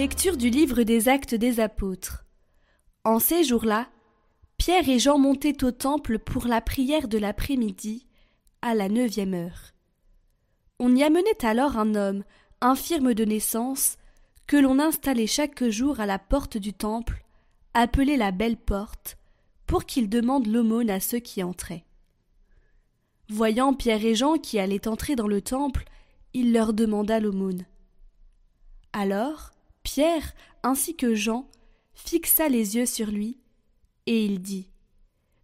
Lecture du livre des Actes des Apôtres. En ces jours-là, Pierre et Jean montaient au temple pour la prière de l'après-midi, à la neuvième heure. On y amenait alors un homme, infirme de naissance, que l'on installait chaque jour à la porte du temple, appelée la Belle Porte, pour qu'il demande l'aumône à ceux qui entraient. Voyant Pierre et Jean qui allaient entrer dans le temple, il leur demanda l'aumône. Alors Pierre ainsi que Jean fixa les yeux sur lui, et il dit.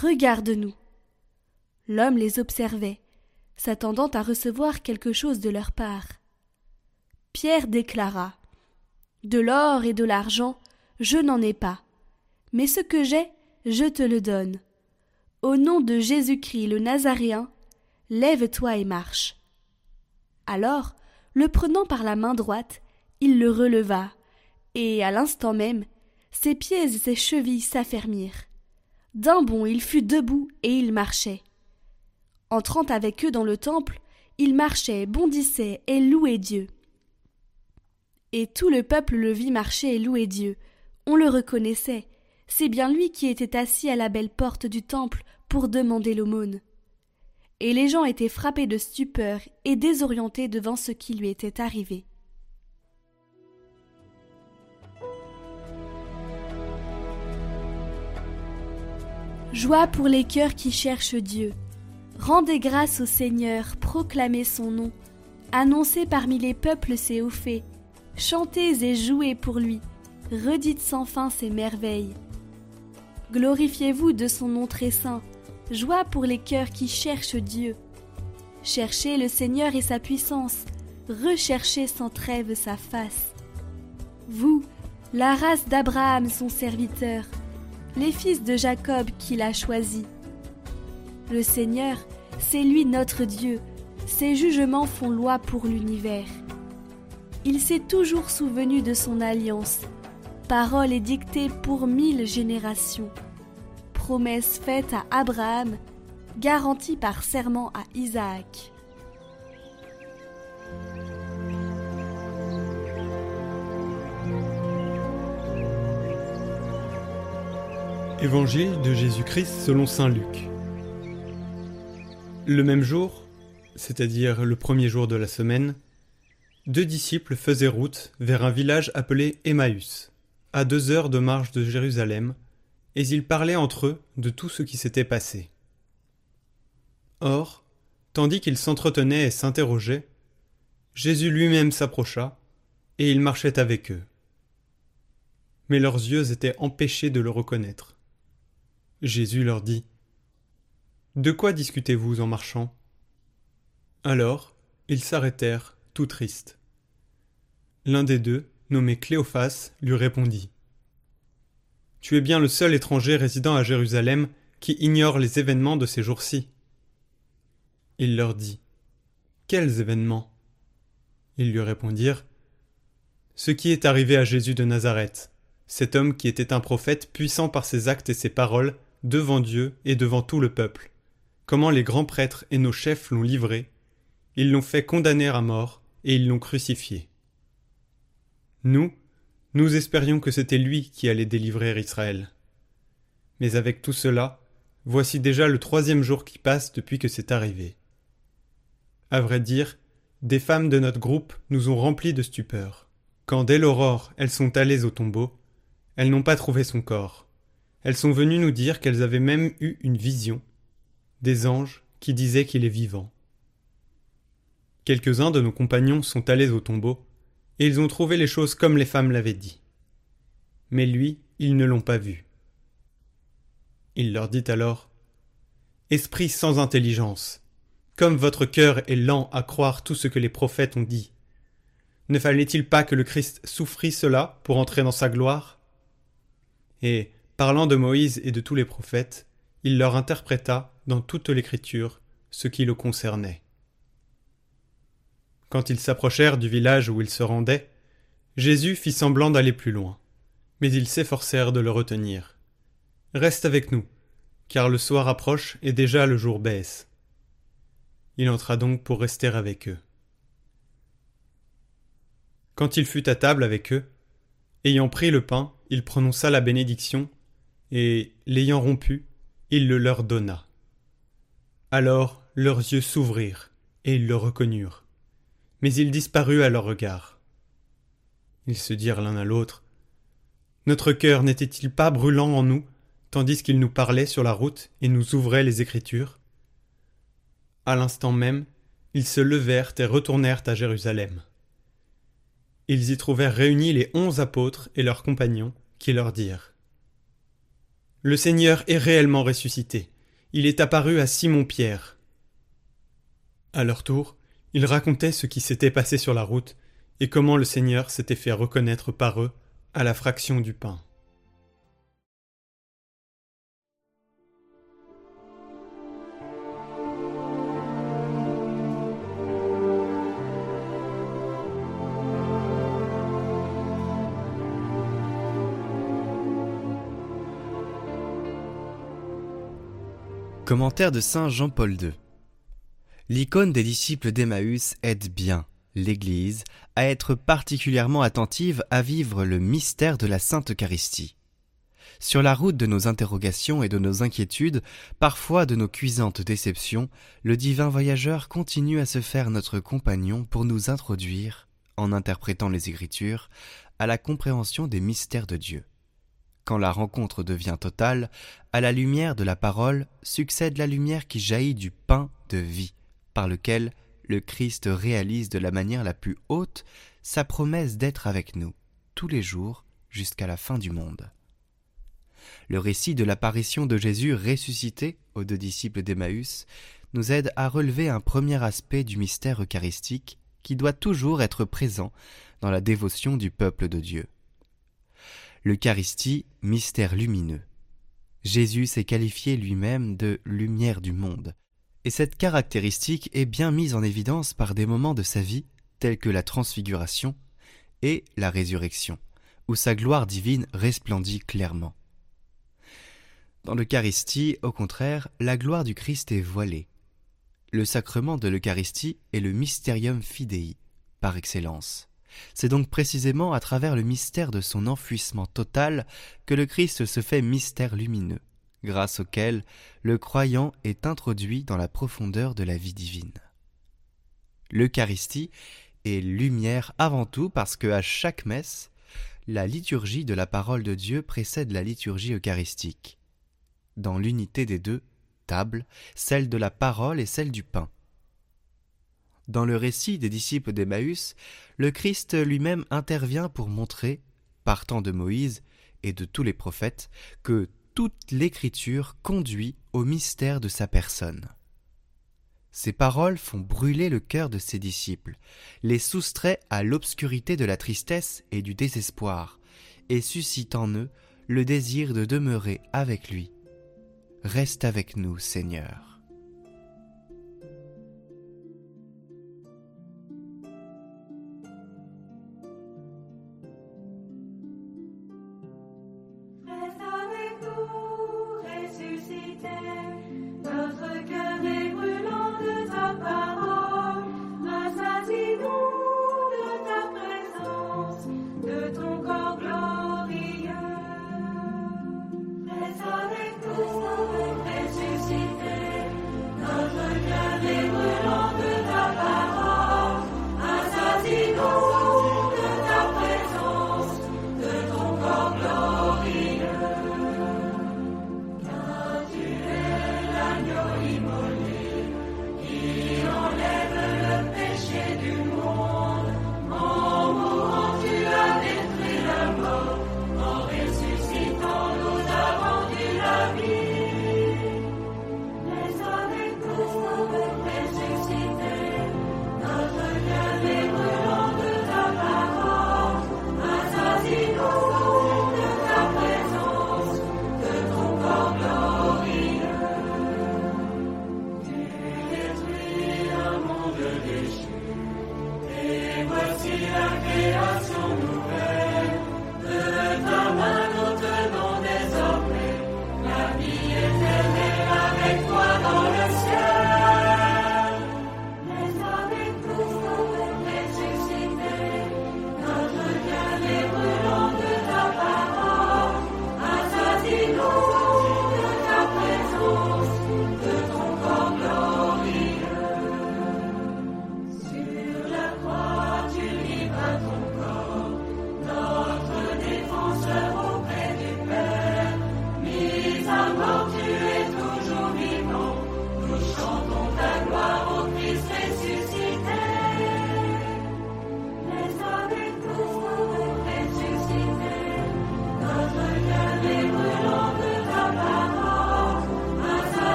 Regarde-nous. L'homme les observait, s'attendant à recevoir quelque chose de leur part. Pierre déclara. De l'or et de l'argent, je n'en ai pas. Mais ce que j'ai, je te le donne. Au nom de Jésus-Christ le Nazaréen, lève-toi et marche. Alors, le prenant par la main droite, il le releva, et à l'instant même, ses pieds et ses chevilles s'affermirent. D'un bond il fut debout et il marchait. Entrant avec eux dans le temple, il marchait, bondissait et louait Dieu. Et tout le peuple le vit marcher et louer Dieu. On le reconnaissait. C'est bien lui qui était assis à la belle porte du temple pour demander l'aumône. Et les gens étaient frappés de stupeur et désorientés devant ce qui lui était arrivé. Joie pour les cœurs qui cherchent Dieu. Rendez grâce au Seigneur, proclamez son nom. Annoncez parmi les peuples ses hauts faits. Chantez et jouez pour lui. Redites sans fin ses merveilles. Glorifiez-vous de son nom très saint. Joie pour les cœurs qui cherchent Dieu. Cherchez le Seigneur et sa puissance. Recherchez sans trêve sa face. Vous, la race d'Abraham, son serviteur, les fils de Jacob qu'il a choisis. Le Seigneur, c'est lui notre Dieu, ses jugements font loi pour l'univers. Il s'est toujours souvenu de son alliance, parole édictée pour mille générations, promesse faite à Abraham, garantie par serment à Isaac. Évangile de Jésus-Christ selon Saint Luc. Le même jour, c'est-à-dire le premier jour de la semaine, deux disciples faisaient route vers un village appelé Emmaüs, à deux heures de marche de Jérusalem, et ils parlaient entre eux de tout ce qui s'était passé. Or, tandis qu'ils s'entretenaient et s'interrogeaient, Jésus lui-même s'approcha, et il marchait avec eux. Mais leurs yeux étaient empêchés de le reconnaître. Jésus leur dit De quoi discutez-vous en marchant? Alors ils s'arrêtèrent, tout tristes. L'un des deux, nommé Cléophas, lui répondit Tu es bien le seul étranger résidant à Jérusalem qui ignore les événements de ces jours-ci. Il leur dit Quels événements? Ils lui répondirent Ce qui est arrivé à Jésus de Nazareth, cet homme qui était un prophète puissant par ses actes et ses paroles, devant Dieu et devant tout le peuple, comment les grands prêtres et nos chefs l'ont livré, ils l'ont fait condamner à mort, et ils l'ont crucifié. Nous, nous espérions que c'était lui qui allait délivrer Israël. Mais avec tout cela, voici déjà le troisième jour qui passe depuis que c'est arrivé. À vrai dire, des femmes de notre groupe nous ont remplis de stupeur. Quand dès l'aurore elles sont allées au tombeau, elles n'ont pas trouvé son corps. Elles sont venues nous dire qu'elles avaient même eu une vision, des anges qui disaient qu'il est vivant. Quelques-uns de nos compagnons sont allés au tombeau, et ils ont trouvé les choses comme les femmes l'avaient dit. Mais lui, ils ne l'ont pas vu. Il leur dit alors Esprit sans intelligence, comme votre cœur est lent à croire tout ce que les prophètes ont dit, ne fallait-il pas que le Christ souffrit cela pour entrer dans sa gloire? Et Parlant de Moïse et de tous les prophètes, il leur interpréta dans toute l'Écriture ce qui le concernait. Quand ils s'approchèrent du village où ils se rendaient, Jésus fit semblant d'aller plus loin, mais ils s'efforcèrent de le retenir. Reste avec nous, car le soir approche et déjà le jour baisse. Il entra donc pour rester avec eux. Quand il fut à table avec eux, Ayant pris le pain, il prononça la bénédiction, et, l'ayant rompu, il le leur donna. Alors leurs yeux s'ouvrirent, et ils le reconnurent. Mais il disparut à leur regard. Ils se dirent l'un à l'autre. Notre cœur n'était-il pas brûlant en nous, tandis qu'il nous parlait sur la route et nous ouvrait les Écritures? À l'instant même, ils se levèrent et retournèrent à Jérusalem. Ils y trouvèrent réunis les onze apôtres et leurs compagnons, qui leur dirent Le Seigneur est réellement ressuscité. Il est apparu à Simon-Pierre. À leur tour, ils racontaient ce qui s'était passé sur la route et comment le Seigneur s'était fait reconnaître par eux à la fraction du pain. Commentaire de Saint Jean-Paul II. L'icône des disciples d'Emmaüs aide bien l'Église à être particulièrement attentive à vivre le mystère de la Sainte Eucharistie. Sur la route de nos interrogations et de nos inquiétudes, parfois de nos cuisantes déceptions, le divin voyageur continue à se faire notre compagnon pour nous introduire, en interprétant les Écritures, à la compréhension des mystères de Dieu quand la rencontre devient totale, à la lumière de la parole succède la lumière qui jaillit du pain de vie, par lequel le Christ réalise de la manière la plus haute sa promesse d'être avec nous tous les jours jusqu'à la fin du monde. Le récit de l'apparition de Jésus ressuscité aux deux disciples d'Emmaüs nous aide à relever un premier aspect du mystère eucharistique qui doit toujours être présent dans la dévotion du peuple de Dieu. L'Eucharistie, mystère lumineux. Jésus s'est qualifié lui-même de lumière du monde. Et cette caractéristique est bien mise en évidence par des moments de sa vie, tels que la transfiguration et la résurrection, où sa gloire divine resplendit clairement. Dans l'Eucharistie, au contraire, la gloire du Christ est voilée. Le sacrement de l'Eucharistie est le mysterium fidei, par excellence. C'est donc précisément à travers le mystère de son enfouissement total que le Christ se fait mystère lumineux, grâce auquel le croyant est introduit dans la profondeur de la vie divine. L'Eucharistie est lumière avant tout parce que à chaque messe, la liturgie de la parole de Dieu précède la liturgie eucharistique. Dans l'unité des deux tables, celle de la parole et celle du pain. Dans le récit des disciples d'Emmaüs, le Christ lui-même intervient pour montrer, partant de Moïse et de tous les prophètes, que toute l'écriture conduit au mystère de sa personne. Ces paroles font brûler le cœur de ses disciples, les soustrait à l'obscurité de la tristesse et du désespoir, et suscitent en eux le désir de demeurer avec lui. Reste avec nous, Seigneur.